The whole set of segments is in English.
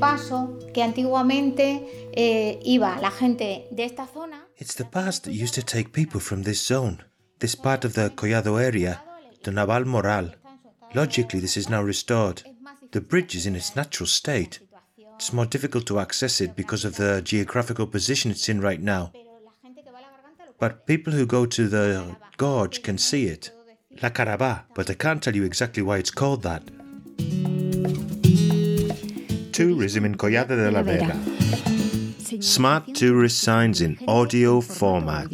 paso que antiguamente eh, iba la gente de esta zona. It's the pass that used to take people from this zone, this part of the Collado area, to Navalmoral. Logically, this is now restored. The bridge is in its natural state. It's more difficult to access it because of the geographical position it's in right now. But people who go to the gorge can see it. La Caraba, but I can't tell you exactly why it's called that. Tourism in Collado de la Vera. Smart tourist signs in audio format.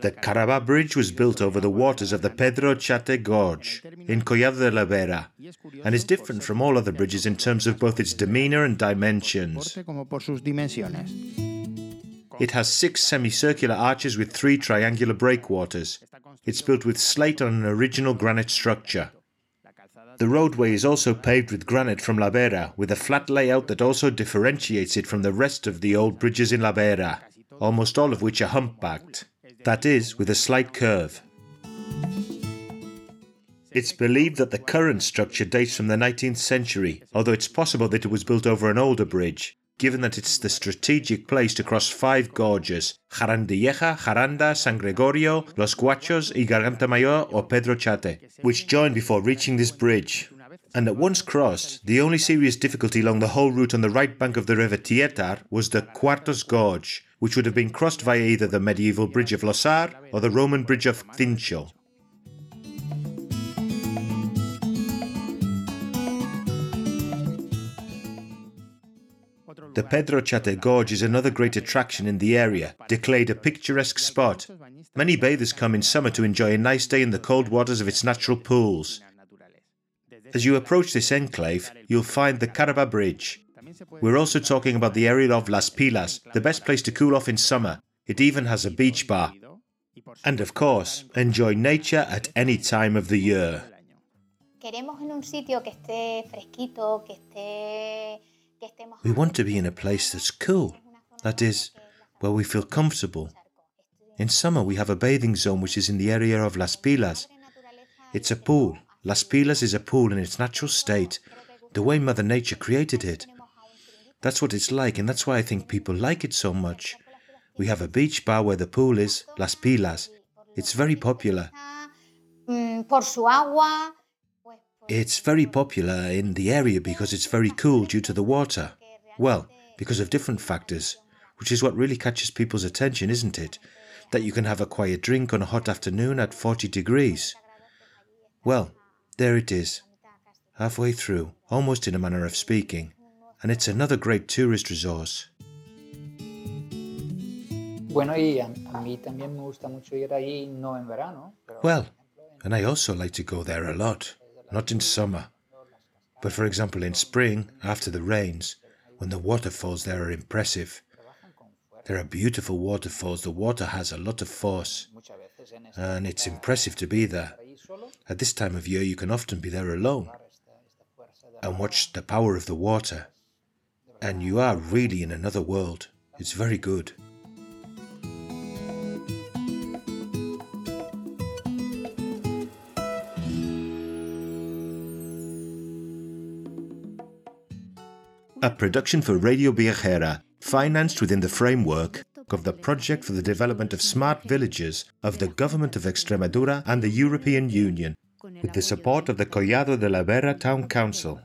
The Caraba Bridge was built over the waters of the Pedro Chate Gorge in Collado de la Vera and is different from all other bridges in terms of both its demeanor and dimensions. It has six semicircular arches with three triangular breakwaters. It's built with slate on an original granite structure. The roadway is also paved with granite from La Vera, with a flat layout that also differentiates it from the rest of the old bridges in La Vera, almost all of which are humpbacked that is, with a slight curve. It's believed that the current structure dates from the 19th century, although it's possible that it was built over an older bridge, given that it's the strategic place to cross five gorges Jarandilleja, Jaranda, San Gregorio, Los Guachos, y Garganta Mayor or Pedro Chate, which join before reaching this bridge. And at once crossed, the only serious difficulty along the whole route on the right bank of the river Tietar was the Cuartos Gorge, which would have been crossed via either the medieval bridge of Losar or the Roman bridge of Tincho. The Pedro Chate Gorge is another great attraction in the area, declared a picturesque spot. Many bathers come in summer to enjoy a nice day in the cold waters of its natural pools. As you approach this enclave, you'll find the Caraba Bridge, we're also talking about the area of Las Pilas, the best place to cool off in summer. It even has a beach bar. And of course, enjoy nature at any time of the year. We want to be in a place that's cool, that is, where we feel comfortable. In summer, we have a bathing zone which is in the area of Las Pilas. It's a pool. Las Pilas is a pool in its natural state, the way Mother Nature created it. That's what it's like, and that's why I think people like it so much. We have a beach bar where the pool is, Las Pilas. It's very popular. It's very popular in the area because it's very cool due to the water. Well, because of different factors, which is what really catches people's attention, isn't it? That you can have a quiet drink on a hot afternoon at 40 degrees. Well, there it is, halfway through, almost in a manner of speaking and it's another great tourist resource. Well, and I also like to go there a lot, not in summer. But for example, in spring, after the rains, when the waterfalls there are impressive. There are beautiful waterfalls, the water has a lot of force, and it's impressive to be there. At this time of year, you can often be there alone and watch the power of the water and you are really in another world. It's very good. A production for Radio Viajera, financed within the framework of the Project for the Development of Smart Villages of the Government of Extremadura and the European Union, with the support of the Collado de la Vera Town Council.